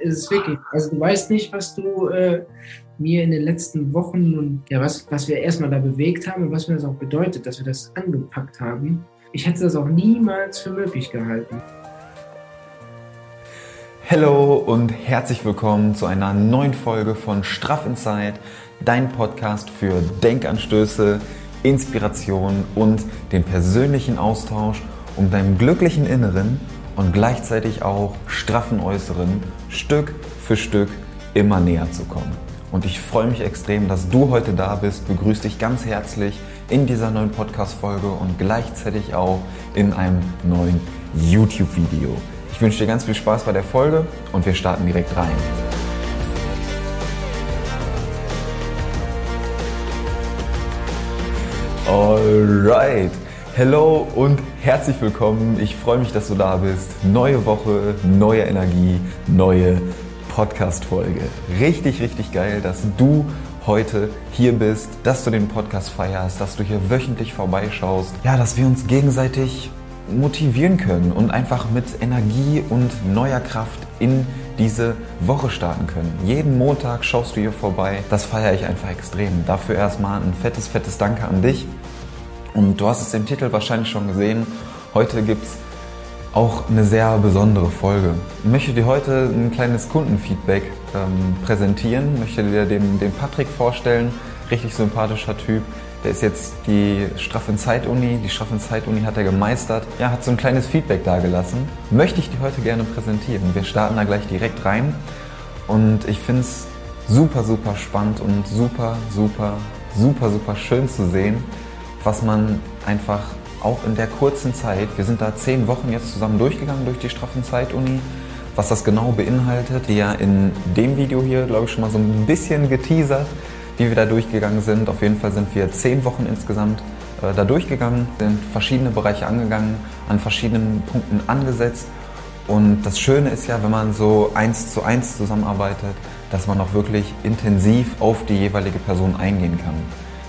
ist es wirklich. Also du weißt nicht, was du äh, mir in den letzten Wochen und ja, was, was wir erstmal da bewegt haben und was mir das auch bedeutet, dass wir das angepackt haben. Ich hätte das auch niemals für möglich gehalten. Hallo und herzlich willkommen zu einer neuen Folge von Straff Inside, dein Podcast für Denkanstöße, Inspiration und den persönlichen Austausch, um deinem glücklichen Inneren und gleichzeitig auch straffen Äußeren Stück für Stück immer näher zu kommen. Und ich freue mich extrem, dass du heute da bist, begrüße dich ganz herzlich in dieser neuen Podcast-Folge und gleichzeitig auch in einem neuen YouTube-Video. Ich wünsche dir ganz viel Spaß bei der Folge und wir starten direkt rein. Alright. Hello und herzlich willkommen. Ich freue mich, dass du da bist. Neue Woche, neue Energie, neue Podcast-Folge. Richtig, richtig geil, dass du heute hier bist, dass du den Podcast feierst, dass du hier wöchentlich vorbeischaust. Ja, dass wir uns gegenseitig motivieren können und einfach mit Energie und neuer Kraft in diese Woche starten können. Jeden Montag schaust du hier vorbei. Das feiere ich einfach extrem. Dafür erstmal ein fettes, fettes Danke an dich. Und du hast es im Titel wahrscheinlich schon gesehen. Heute gibt es auch eine sehr besondere Folge. Ich möchte dir heute ein kleines Kundenfeedback ähm, präsentieren. Ich möchte dir den, den Patrick vorstellen. Richtig sympathischer Typ. Der ist jetzt die Straffen Zeit-Uni. Die Straffen Zeit-Uni hat er gemeistert. Ja, hat so ein kleines Feedback dagelassen. Möchte ich dir heute gerne präsentieren. Wir starten da gleich direkt rein. Und ich finde es super, super spannend und super, super, super, super schön zu sehen, was man einfach auch in der kurzen Zeit, wir sind da zehn Wochen jetzt zusammen durchgegangen durch die Straffen Zeit-Uni, was das genau beinhaltet, die ja in dem Video hier, glaube ich, schon mal so ein bisschen geteasert, wie wir da durchgegangen sind. Auf jeden Fall sind wir zehn Wochen insgesamt äh, da durchgegangen, sind verschiedene Bereiche angegangen, an verschiedenen Punkten angesetzt. Und das Schöne ist ja, wenn man so eins zu eins zusammenarbeitet, dass man auch wirklich intensiv auf die jeweilige Person eingehen kann.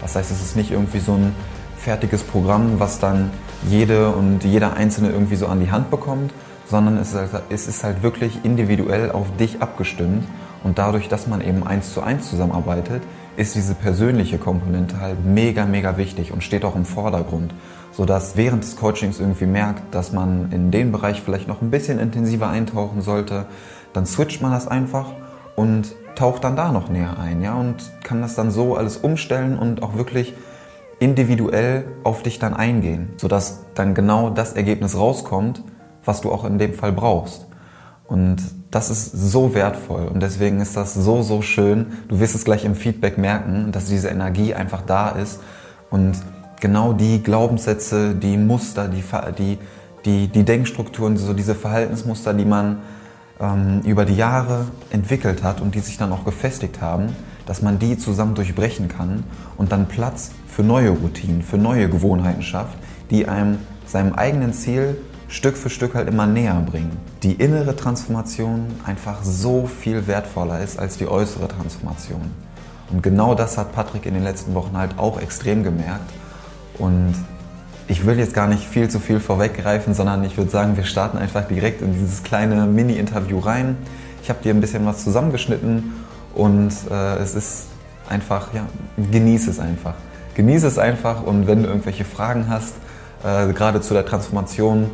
Das heißt, es ist nicht irgendwie so ein fertiges Programm, was dann jede und jeder Einzelne irgendwie so an die Hand bekommt, sondern es ist, halt, es ist halt wirklich individuell auf dich abgestimmt. Und dadurch, dass man eben eins zu eins zusammenarbeitet, ist diese persönliche Komponente halt mega, mega wichtig und steht auch im Vordergrund. Sodass während des Coachings irgendwie merkt, dass man in den Bereich vielleicht noch ein bisschen intensiver eintauchen sollte, dann switcht man das einfach und taucht dann da noch näher ein, ja, und kann das dann so alles umstellen und auch wirklich individuell auf dich dann eingehen, sodass dann genau das Ergebnis rauskommt, was du auch in dem Fall brauchst. Und das ist so wertvoll und deswegen ist das so, so schön. Du wirst es gleich im Feedback merken, dass diese Energie einfach da ist und genau die Glaubenssätze, die Muster, die, die, die, Denkstrukturen, so diese Verhaltensmuster, die man ähm, über die Jahre entwickelt hat und die sich dann auch gefestigt haben, dass man die zusammen durchbrechen kann und dann Platz für neue Routinen, für neue Gewohnheiten schafft, die einem seinem eigenen Ziel Stück für Stück halt immer näher bringen. Die innere Transformation einfach so viel wertvoller ist als die äußere Transformation. Und genau das hat Patrick in den letzten Wochen halt auch extrem gemerkt. Und ich will jetzt gar nicht viel zu viel vorweggreifen, sondern ich würde sagen, wir starten einfach direkt in dieses kleine Mini-Interview rein. Ich habe dir ein bisschen was zusammengeschnitten und äh, es ist einfach, ja, genieße es einfach genieße es einfach und wenn du irgendwelche Fragen hast, äh, gerade zu der Transformation,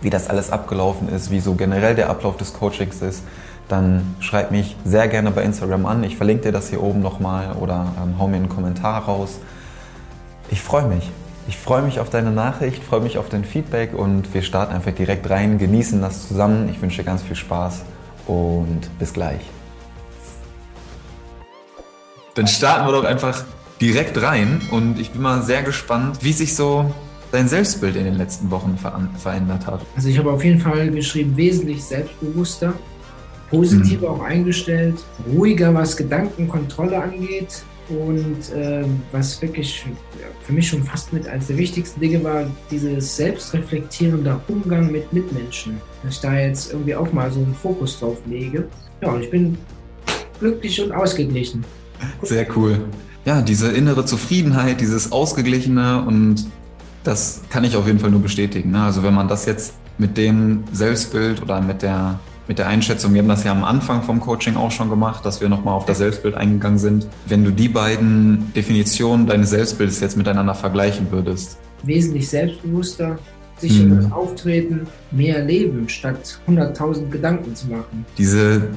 wie das alles abgelaufen ist, wie so generell der Ablauf des Coachings ist, dann schreib mich sehr gerne bei Instagram an. Ich verlinke dir das hier oben nochmal oder ähm, hau mir einen Kommentar raus. Ich freue mich. Ich freue mich auf deine Nachricht, freue mich auf dein Feedback und wir starten einfach direkt rein, genießen das zusammen. Ich wünsche dir ganz viel Spaß und bis gleich. Dann starten wir doch einfach direkt rein und ich bin mal sehr gespannt, wie sich so dein Selbstbild in den letzten Wochen ver verändert hat. Also ich habe auf jeden Fall geschrieben, wesentlich selbstbewusster, positiver mhm. auch eingestellt, ruhiger, was Gedankenkontrolle angeht und äh, was wirklich für mich schon fast mit als der wichtigsten Dinge war, dieses selbstreflektierende Umgang mit Mitmenschen. Dass ich da jetzt irgendwie auch mal so einen Fokus drauf lege. Ja, und ich bin glücklich und ausgeglichen. Sehr cool ja, diese innere Zufriedenheit, dieses Ausgeglichene und das kann ich auf jeden Fall nur bestätigen. Ne? Also wenn man das jetzt mit dem Selbstbild oder mit der mit der Einschätzung, wir haben das ja am Anfang vom Coaching auch schon gemacht, dass wir nochmal auf das Selbstbild eingegangen sind. Wenn du die beiden Definitionen deines Selbstbildes jetzt miteinander vergleichen würdest. Wesentlich selbstbewusster, sicheres mhm. Auftreten, mehr Leben, statt 100.000 Gedanken zu machen. Diese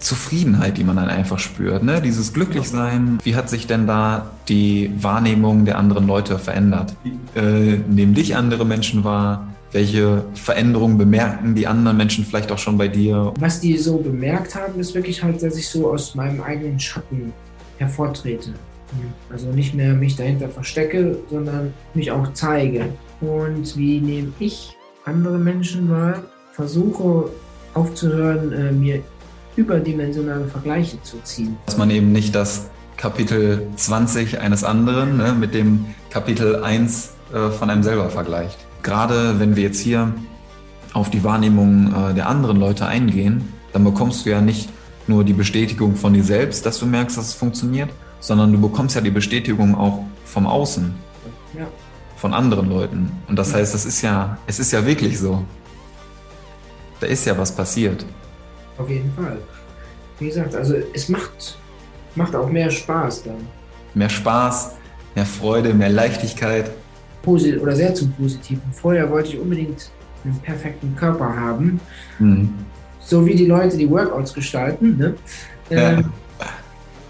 Zufriedenheit, die man dann einfach spürt, ne? dieses Glücklichsein. Wie hat sich denn da die Wahrnehmung der anderen Leute verändert? Äh, nehmen dich andere Menschen wahr? Welche Veränderungen bemerken die anderen Menschen vielleicht auch schon bei dir? Was die so bemerkt haben, ist wirklich halt, dass ich so aus meinem eigenen Schatten hervortrete. Also nicht mehr mich dahinter verstecke, sondern mich auch zeige. Und wie nehme ich andere Menschen wahr? Versuche aufzuhören, äh, mir überdimensionale Vergleiche zu ziehen. Dass man eben nicht das Kapitel 20 eines anderen ne, mit dem Kapitel 1 äh, von einem selber vergleicht. Gerade wenn wir jetzt hier auf die Wahrnehmung äh, der anderen Leute eingehen, dann bekommst du ja nicht nur die Bestätigung von dir selbst, dass du merkst, dass es funktioniert, sondern du bekommst ja die Bestätigung auch vom Außen, ja. von anderen Leuten. Und das heißt, das ist ja, es ist ja wirklich so. Da ist ja was passiert. Auf jeden Fall. Wie gesagt, also es macht, macht auch mehr Spaß dann. Mehr Spaß, mehr Freude, mehr Leichtigkeit. Posit oder sehr zum Positiven. Vorher wollte ich unbedingt einen perfekten Körper haben. Mhm. So wie die Leute die Workouts gestalten. Ne? Ähm, ja.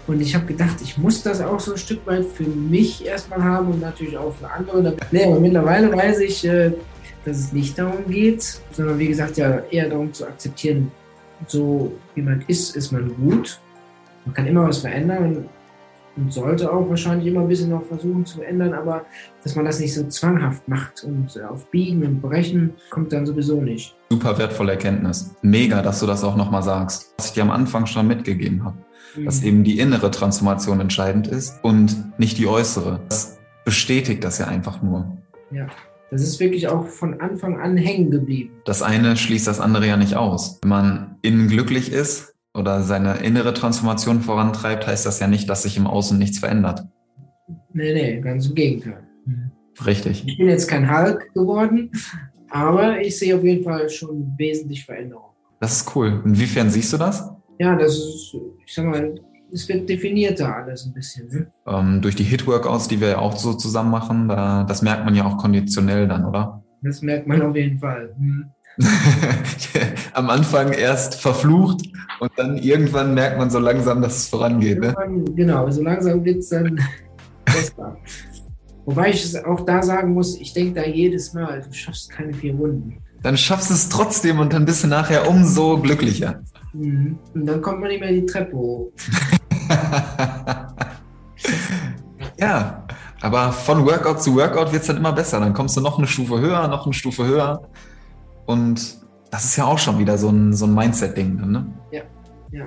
Und ich habe gedacht, ich muss das auch so ein Stück weit für mich erstmal haben und natürlich auch für andere. Nee, aber mittlerweile weiß ich, äh, dass es nicht darum geht, sondern wie gesagt ja eher darum zu akzeptieren, so wie man ist, ist man gut. Man kann immer was verändern und sollte auch wahrscheinlich immer ein bisschen noch versuchen zu verändern, aber dass man das nicht so zwanghaft macht und auf Biegen und Brechen kommt dann sowieso nicht. Super wertvolle Erkenntnis. Mega, dass du das auch nochmal sagst. Was ich dir am Anfang schon mitgegeben habe. Mhm. Dass eben die innere Transformation entscheidend ist und nicht die äußere. Das bestätigt das ja einfach nur. Ja. Das ist wirklich auch von Anfang an hängen geblieben. Das eine schließt das andere ja nicht aus. Wenn man innen glücklich ist oder seine innere Transformation vorantreibt, heißt das ja nicht, dass sich im Außen nichts verändert. Nee, nee, ganz im Gegenteil. Richtig. Ich bin jetzt kein Hulk geworden, aber ich sehe auf jeden Fall schon wesentlich Veränderungen. Das ist cool. Inwiefern siehst du das? Ja, das ist, ich sag mal, es wird definierter alles ein bisschen. Ne? Ähm, durch die Hit-Workouts, die wir ja auch so zusammen machen, da, das merkt man ja auch konditionell dann, oder? Das merkt man auf jeden Fall. Hm. Am Anfang erst verflucht und dann irgendwann merkt man so langsam, dass es vorangeht. Ne? Genau, so langsam wird es dann besser. Wobei ich es auch da sagen muss, ich denke da jedes Mal, du schaffst keine vier Runden. Dann schaffst du es trotzdem und dann bist du nachher umso glücklicher. Mhm. Und dann kommt man nicht mehr die Treppe hoch. ja, aber von Workout zu Workout wird es dann immer besser. Dann kommst du noch eine Stufe höher, noch eine Stufe höher. Und das ist ja auch schon wieder so ein, so ein Mindset-Ding. Ne? Ja, ja.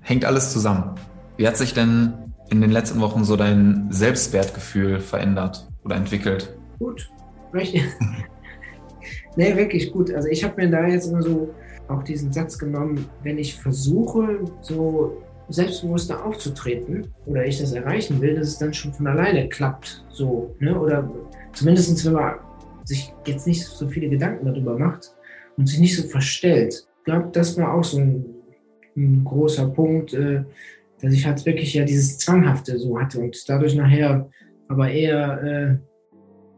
Hängt alles zusammen. Wie hat sich denn in den letzten Wochen so dein Selbstwertgefühl verändert oder entwickelt? Gut. nee, wirklich gut. Also ich habe mir da jetzt immer so auch diesen Satz genommen, wenn ich versuche, so selbstbewusster aufzutreten oder ich das erreichen will, dass es dann schon von alleine klappt. So, ne? Oder zumindest wenn man sich jetzt nicht so viele Gedanken darüber macht und sich nicht so verstellt. Ich glaube, das war auch so ein, ein großer Punkt, äh, dass ich halt wirklich ja dieses Zwanghafte so hatte und dadurch nachher aber eher,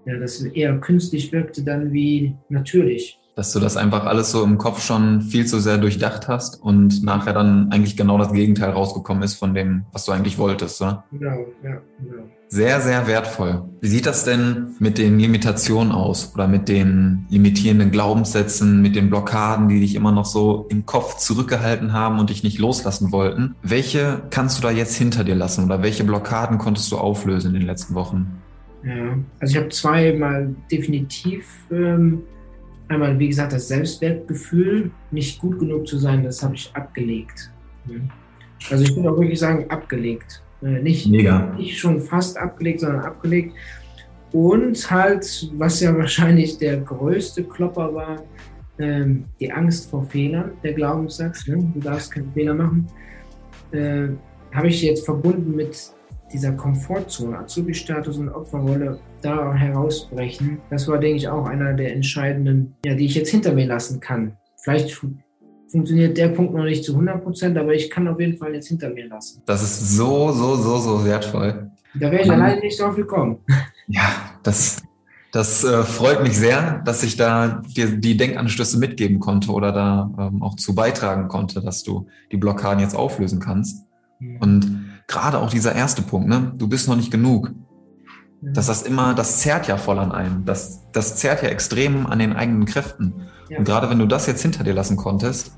äh, ja, das eher künstlich wirkte dann wie natürlich dass du das einfach alles so im Kopf schon viel zu sehr durchdacht hast und nachher dann eigentlich genau das Gegenteil rausgekommen ist von dem, was du eigentlich wolltest, oder? Genau, ja, genau. Sehr, sehr wertvoll. Wie sieht das denn mit den Limitationen aus oder mit den limitierenden Glaubenssätzen, mit den Blockaden, die dich immer noch so im Kopf zurückgehalten haben und dich nicht loslassen wollten? Welche kannst du da jetzt hinter dir lassen oder welche Blockaden konntest du auflösen in den letzten Wochen? Ja, also ich habe zweimal definitiv ähm, Einmal, wie gesagt, das Selbstwertgefühl, nicht gut genug zu sein, das habe ich abgelegt. Also ich würde auch wirklich sagen, abgelegt. Äh, nicht, Mega. nicht schon fast abgelegt, sondern abgelegt. Und halt, was ja wahrscheinlich der größte Klopper war, ähm, die Angst vor Fehlern, der Glaubenssatz, ne? du darfst keinen Fehler machen, äh, habe ich jetzt verbunden mit dieser Komfortzone, Azubi-Status und Opferrolle da herausbrechen, das war, denke ich, auch einer der entscheidenden, ja, die ich jetzt hinter mir lassen kann. Vielleicht funktioniert der Punkt noch nicht zu 100 Prozent, aber ich kann auf jeden Fall jetzt hinter mir lassen. Das ist so, so, so, so wertvoll. Da wäre ich um, alleine nicht drauf gekommen. Ja, das, das äh, freut mich sehr, dass ich da dir die Denkanstöße mitgeben konnte oder da ähm, auch zu beitragen konnte, dass du die Blockaden jetzt auflösen kannst. Mhm. Und gerade auch dieser erste Punkt, ne? Du bist noch nicht genug. Mhm. Dass das immer, das zerrt ja voll an einem. Das, das zerrt ja extrem an den eigenen Kräften. Ja. Und gerade wenn du das jetzt hinter dir lassen konntest,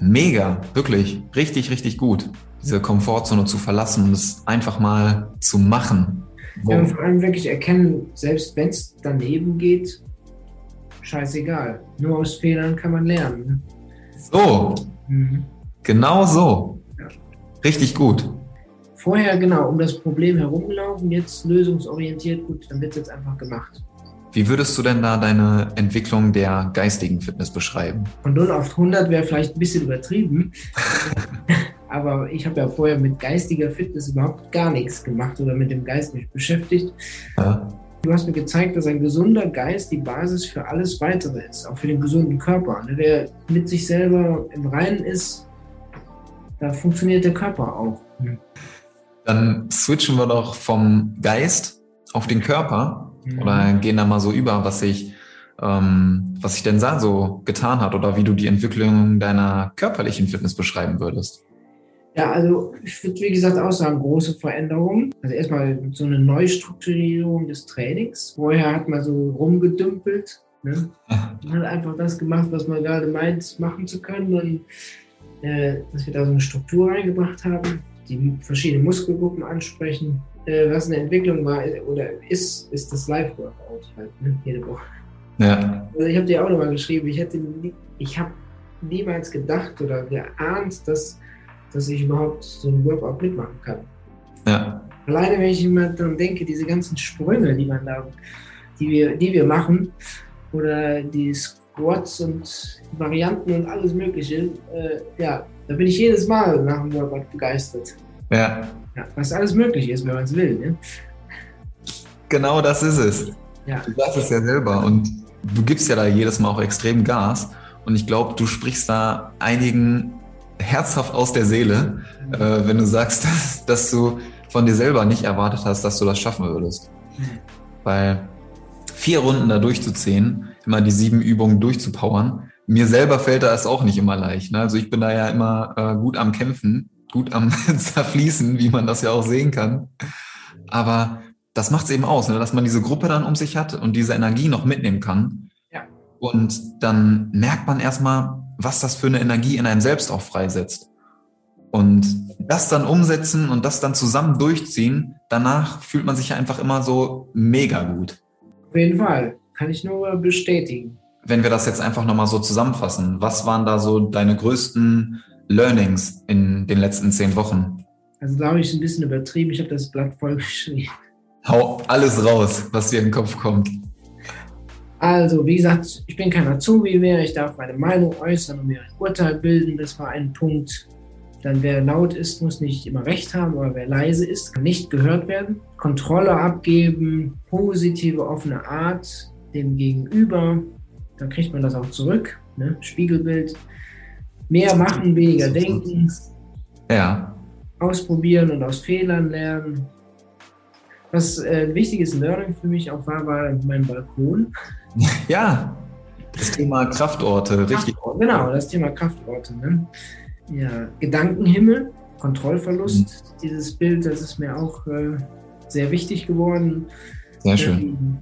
mega, wirklich, richtig, richtig gut, diese Komfortzone zu verlassen und es einfach mal zu machen. Ja, und vor allem wirklich erkennen, selbst wenn es daneben geht, scheißegal. Nur aus Fehlern kann man lernen. So. Mhm. Genau so. Ja. Richtig gut. Vorher genau um das Problem herumgelaufen, jetzt lösungsorientiert, gut, dann wird es jetzt einfach gemacht. Wie würdest du denn da deine Entwicklung der geistigen Fitness beschreiben? Von 0 auf 100 wäre vielleicht ein bisschen übertrieben. aber ich habe ja vorher mit geistiger Fitness überhaupt gar nichts gemacht oder mit dem Geist mich beschäftigt. Ja. Du hast mir gezeigt, dass ein gesunder Geist die Basis für alles Weitere ist, auch für den gesunden Körper. Ne, wer mit sich selber im Reinen ist, da funktioniert der Körper auch. Dann switchen wir doch vom Geist auf den Körper mhm. oder gehen da mal so über, was sich ähm, was sich denn da so getan hat oder wie du die Entwicklung deiner körperlichen Fitness beschreiben würdest. Ja, also ich würde wie gesagt auch sagen, große Veränderungen. Also erstmal so eine Neustrukturierung des Trainings. Vorher hat man so rumgedümpelt. Ne? Man hat einfach das gemacht, was man gerade meint, machen zu können. Und äh, dass wir da so eine Struktur reingebracht haben, die verschiedenen Muskelgruppen ansprechen. Äh, was eine Entwicklung war oder ist, ist das Live-Workout halt, ne? jede Woche. Ja. Also ich habe dir auch nochmal geschrieben, ich hätte, ich habe niemals gedacht oder geahnt, dass dass ich überhaupt so ein Workout mitmachen kann. Ja. Alleine, wenn ich immer daran denke, diese ganzen Sprünge, die man da, die wir, die wir machen, oder die Squats und Varianten und alles Mögliche, äh, ja, da bin ich jedes Mal nach dem Workout begeistert. Ja. ja was alles möglich ist, wenn man es will. Ne? Genau das ist es. Ja. Du sagst es ja selber und du gibst ja da jedes Mal auch extrem Gas. Und ich glaube, du sprichst da einigen herzhaft aus der Seele, äh, wenn du sagst, dass, dass du von dir selber nicht erwartet hast, dass du das schaffen würdest. Weil vier Runden da durchzuziehen, immer die sieben Übungen durchzupowern, mir selber fällt das auch nicht immer leicht. Ne? Also ich bin da ja immer äh, gut am Kämpfen, gut am Zerfließen, wie man das ja auch sehen kann. Aber das macht es eben aus, ne? dass man diese Gruppe dann um sich hat und diese Energie noch mitnehmen kann. Ja. Und dann merkt man erstmal, was das für eine Energie in einem selbst auch freisetzt. Und das dann umsetzen und das dann zusammen durchziehen, danach fühlt man sich einfach immer so mega gut. Auf jeden Fall, kann ich nur bestätigen. Wenn wir das jetzt einfach nochmal so zusammenfassen, was waren da so deine größten Learnings in den letzten zehn Wochen? Also habe ich ein bisschen übertrieben, ich habe das Blatt voll geschrieben. Hau alles raus, was dir in den Kopf kommt. Also, wie gesagt, ich bin kein Azubi mehr, ich darf meine Meinung äußern und mir ein Urteil bilden. Das war ein Punkt. Dann, wer laut ist, muss nicht immer recht haben, aber wer leise ist, kann nicht gehört werden. Kontrolle abgeben, positive, offene Art dem Gegenüber, dann kriegt man das auch zurück. Ne? Spiegelbild. Mehr machen, weniger denken. Ja. Ausprobieren und aus Fehlern lernen. Was äh, ein wichtiges Learning für mich auch war, war mein Balkon. Ja, das Thema Kraftorte, richtig. Genau, das Thema Kraftorte. Ne? Ja, Gedankenhimmel, Kontrollverlust, mhm. dieses Bild, das ist mir auch äh, sehr wichtig geworden. Sehr schön. Ähm,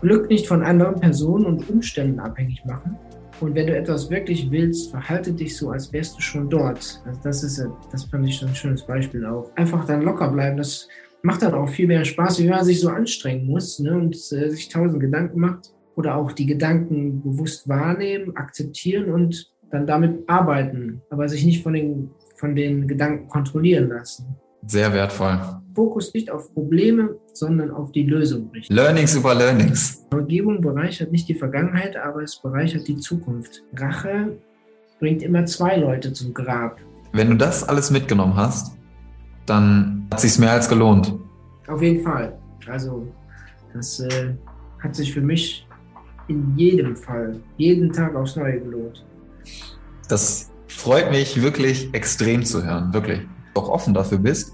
Glück nicht von anderen Personen und Umständen abhängig machen. Und wenn du etwas wirklich willst, verhalte dich so, als wärst du schon dort. Also das ist, das fand ich ein schönes Beispiel auch. Einfach dann locker bleiben. Das macht dann auch viel mehr Spaß, wie man sich so anstrengen muss ne, und äh, sich tausend Gedanken macht oder auch die Gedanken bewusst wahrnehmen, akzeptieren und dann damit arbeiten, aber sich nicht von den, von den Gedanken kontrollieren lassen. Sehr wertvoll. Fokus nicht auf Probleme, sondern auf die Lösung richten. Learnings über Learnings. Umgebung bereichert nicht die Vergangenheit, aber es bereichert die Zukunft. Rache bringt immer zwei Leute zum Grab. Wenn du das alles mitgenommen hast, dann hat sich mehr als gelohnt. Auf jeden Fall. Also das äh, hat sich für mich in jedem Fall, jeden Tag aufs Neue gelohnt. Das freut mich wirklich extrem zu hören, wirklich. Auch offen dafür bist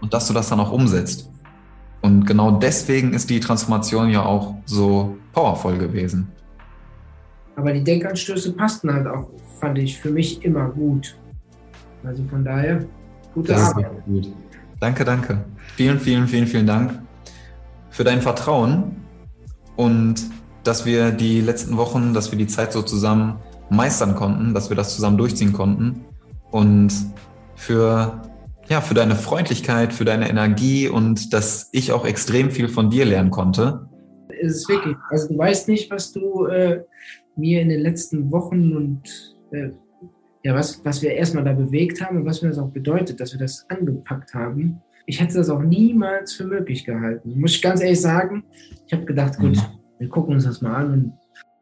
und dass du das dann auch umsetzt. Und genau deswegen ist die Transformation ja auch so powervoll gewesen. Aber die Denkanstöße passten halt auch, fand ich, für mich immer gut. Also von daher, gute das Arbeit. Gut. Danke, danke. Vielen, vielen, vielen, vielen Dank für dein Vertrauen und dass wir die letzten Wochen, dass wir die Zeit so zusammen meistern konnten, dass wir das zusammen durchziehen konnten und für ja, für deine Freundlichkeit, für deine Energie und dass ich auch extrem viel von dir lernen konnte. Es ist wirklich, also du weißt nicht, was du äh, mir in den letzten Wochen und äh, ja, was, was wir erstmal da bewegt haben und was mir das auch bedeutet, dass wir das angepackt haben. Ich hätte das auch niemals für möglich gehalten. Muss ich ganz ehrlich sagen. Ich habe gedacht, gut, mhm. wir gucken uns das mal an und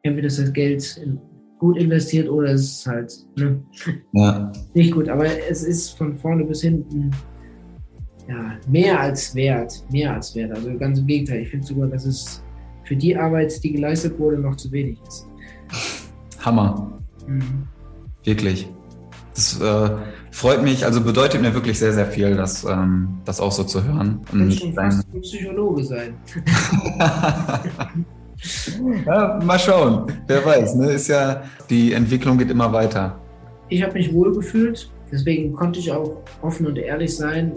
entweder ist das Geld in, gut investiert oder es ist halt ne, ja. nicht gut. Aber es ist von vorne bis hinten ja, mehr als wert. Mehr als wert. Also ganz im Gegenteil. Ich finde sogar, dass es für die Arbeit, die geleistet wurde, noch zu wenig ist. Hammer. Mhm. Wirklich. Das äh, freut mich, also bedeutet mir wirklich sehr, sehr viel, das, ähm, das auch so zu hören. Und schon fast ein Psychologe sein. ja, mal schauen, wer weiß. Ne? Ist ja, die Entwicklung geht immer weiter. Ich habe mich wohl gefühlt, deswegen konnte ich auch offen und ehrlich sein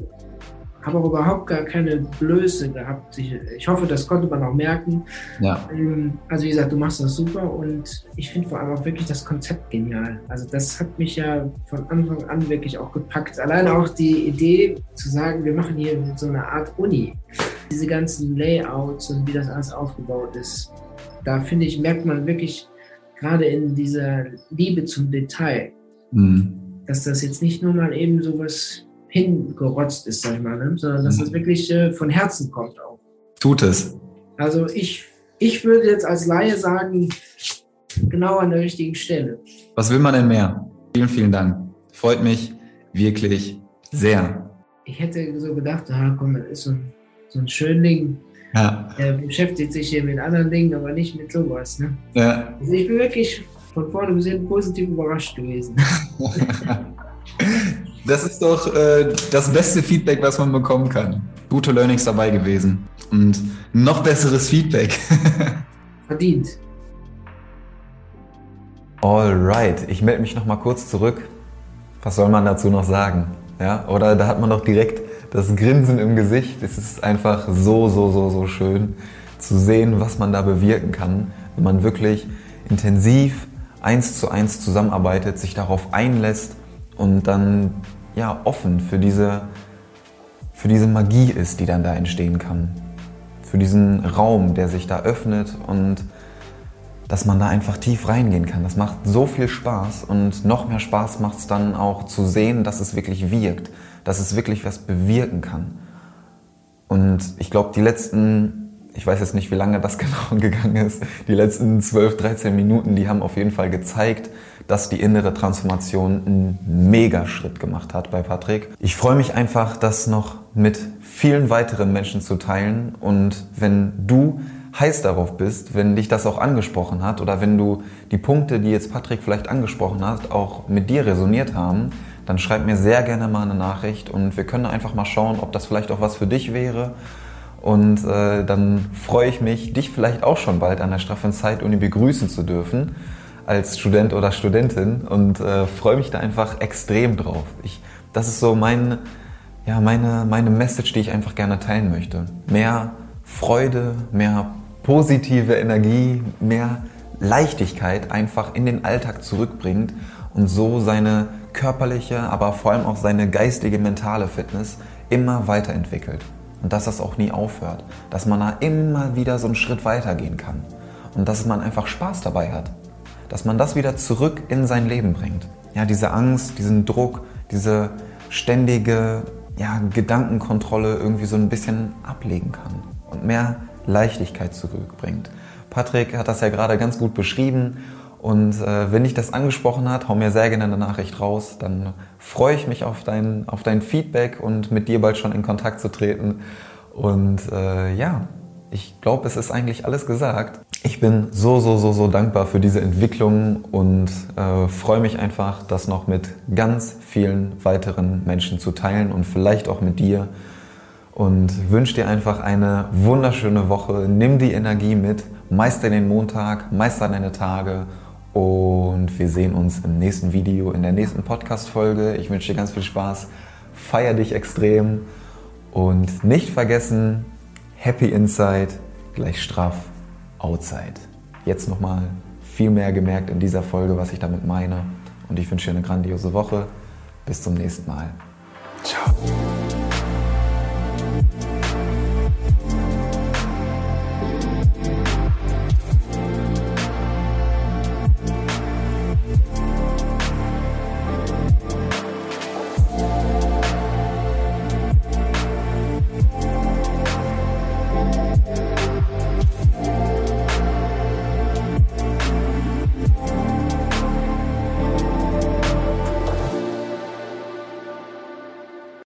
habe auch überhaupt gar keine Blöße gehabt. Ich, ich, hoffe, das konnte man auch merken. Ja. Ähm, also wie gesagt, du machst das super und ich finde vor allem auch wirklich das Konzept genial. Also das hat mich ja von Anfang an wirklich auch gepackt. Allein auch die Idee zu sagen, wir machen hier so eine Art Uni. Diese ganzen Layouts und wie das alles aufgebaut ist, da finde ich, merkt man wirklich gerade in dieser Liebe zum Detail, mhm. dass das jetzt nicht nur mal eben so was hingerotzt ist, sag ich mal, ne? sondern dass das mhm. wirklich äh, von Herzen kommt auch. Tut es. Also ich, ich würde jetzt als Laie sagen, genau an der richtigen Stelle. Was will man denn mehr? Vielen, vielen Dank. Freut mich wirklich sehr. Ich hätte so gedacht, ah, komm, das ist so ein, so ein Schönling. Ja. Er beschäftigt sich hier mit anderen Dingen, aber nicht mit sowas. Ne? Ja. Also ich bin wirklich von vorne bis hinten positiv überrascht gewesen. Das ist doch äh, das beste Feedback, was man bekommen kann. Gute Learnings dabei gewesen. Und noch besseres Feedback. Verdient. Alright, ich melde mich noch mal kurz zurück. Was soll man dazu noch sagen? Ja, oder da hat man doch direkt das Grinsen im Gesicht. Es ist einfach so, so, so, so schön zu sehen, was man da bewirken kann, wenn man wirklich intensiv eins zu eins zusammenarbeitet, sich darauf einlässt und dann ja, offen für diese, für diese Magie ist, die dann da entstehen kann. Für diesen Raum, der sich da öffnet und dass man da einfach tief reingehen kann. Das macht so viel Spaß und noch mehr Spaß macht es dann auch zu sehen, dass es wirklich wirkt, dass es wirklich was bewirken kann. Und ich glaube, die letzten, ich weiß jetzt nicht, wie lange das genau gegangen ist, die letzten 12, 13 Minuten, die haben auf jeden Fall gezeigt, dass die innere Transformation einen Megaschritt gemacht hat bei Patrick. Ich freue mich einfach, das noch mit vielen weiteren Menschen zu teilen. Und wenn du heiß darauf bist, wenn dich das auch angesprochen hat oder wenn du die Punkte, die jetzt Patrick vielleicht angesprochen hat, auch mit dir resoniert haben, dann schreib mir sehr gerne mal eine Nachricht und wir können einfach mal schauen, ob das vielleicht auch was für dich wäre. Und äh, dann freue ich mich, dich vielleicht auch schon bald an der Straffen Zeit-Uni begrüßen zu dürfen als Student oder Studentin und äh, freue mich da einfach extrem drauf. Ich, das ist so mein, ja, meine, meine Message, die ich einfach gerne teilen möchte. Mehr Freude, mehr positive Energie, mehr Leichtigkeit einfach in den Alltag zurückbringt und so seine körperliche, aber vor allem auch seine geistige, mentale Fitness immer weiterentwickelt. Und dass das auch nie aufhört. Dass man da immer wieder so einen Schritt weitergehen kann. Und dass man einfach Spaß dabei hat dass man das wieder zurück in sein Leben bringt. Ja, diese Angst, diesen Druck, diese ständige ja, Gedankenkontrolle irgendwie so ein bisschen ablegen kann und mehr Leichtigkeit zurückbringt. Patrick hat das ja gerade ganz gut beschrieben und äh, wenn dich das angesprochen hat, hau mir sehr gerne eine Nachricht raus. Dann freue ich mich auf dein, auf dein Feedback und mit dir bald schon in Kontakt zu treten. Und äh, ja, ich glaube, es ist eigentlich alles gesagt. ich bin so, so, so, so dankbar für diese Entwicklung und äh, freue mich einfach, das noch mit ganz vielen weiteren Menschen zu teilen und vielleicht auch mit dir. Und wünsche dir einfach eine wunderschöne Woche. Nimm die Energie mit, meister den Montag, meister deine Tage und wir sehen uns im nächsten Video, in der nächsten Podcast-Folge. Ich wünsche dir ganz viel Spaß, feier dich extrem und nicht vergessen, Happy Inside gleich straff Outside. Jetzt nochmal viel mehr gemerkt in dieser Folge, was ich damit meine. Und ich wünsche dir eine grandiose Woche. Bis zum nächsten Mal. Ciao.